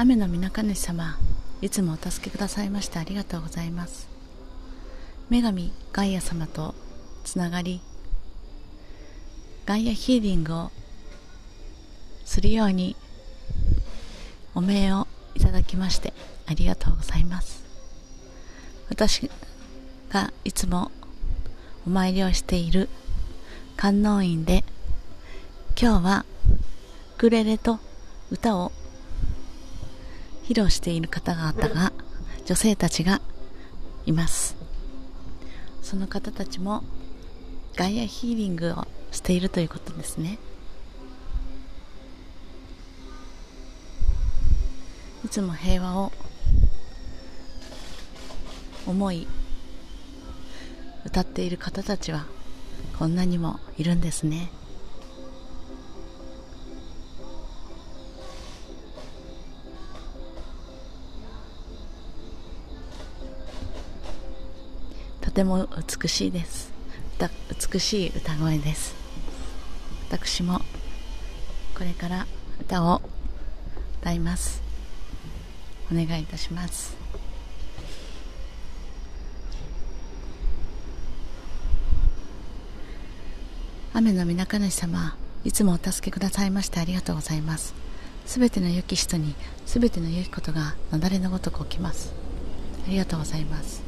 雨の皆神主様いつもお助けくださいましてありがとうございます。女神ガイア様とつながりガイアヒーリングをするようにお命をいただきましてありがとうございます。私がいつもお参りをしている観音院で今日はウクレレと歌を披露している方々が女性たちがいます。その方たちもガイアヒーリングをしているということですね。いつも平和を思い歌っている方たちはこんなにもいるんですね。ても美しいです。美しい歌声です。私もこれから歌を歌います。お願いいたします。雨の皆神主様いつもお助けくださいましてありがとうございます。すべての良き人にすべての良きことが雪崩のごとく起きます。ありがとうございます。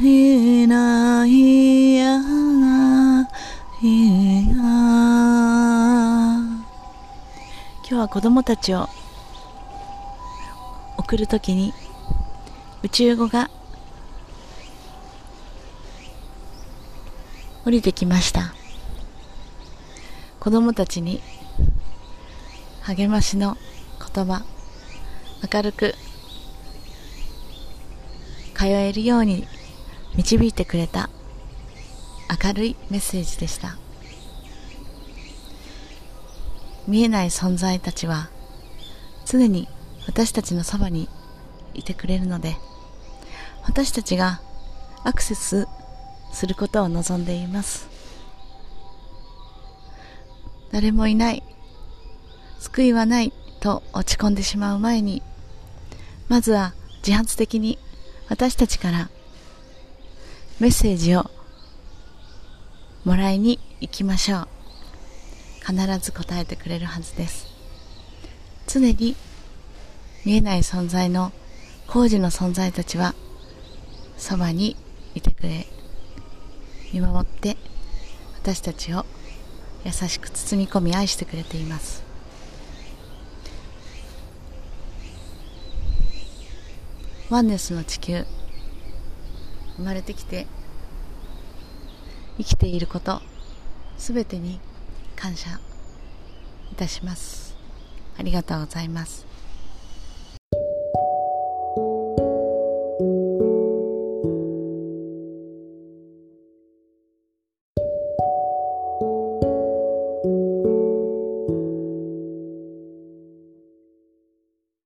いないや。ないや今日は子供たちを送るときに宇宙語が降りてきました。子供たちに励ましの言葉。明るく通えるように導いてくれた明るいメッセージでした。見えない存在たちは常に私たちのそばにいてくれるので私たちがアクセスすることを望んでいます。誰もいない救いはないと落ち込んでしまう前にまずは自発的に私たちからメッセージをもらいに行きましょう。必ず答えてくれるはずです。常に見えない存在の工事の存在たちはそばにいてくれ。見守って私たちを優しく包み込み愛してくれています。ワンネスの地球。生まれてきて生きていることすべてに感謝いたします。ありがとうございます。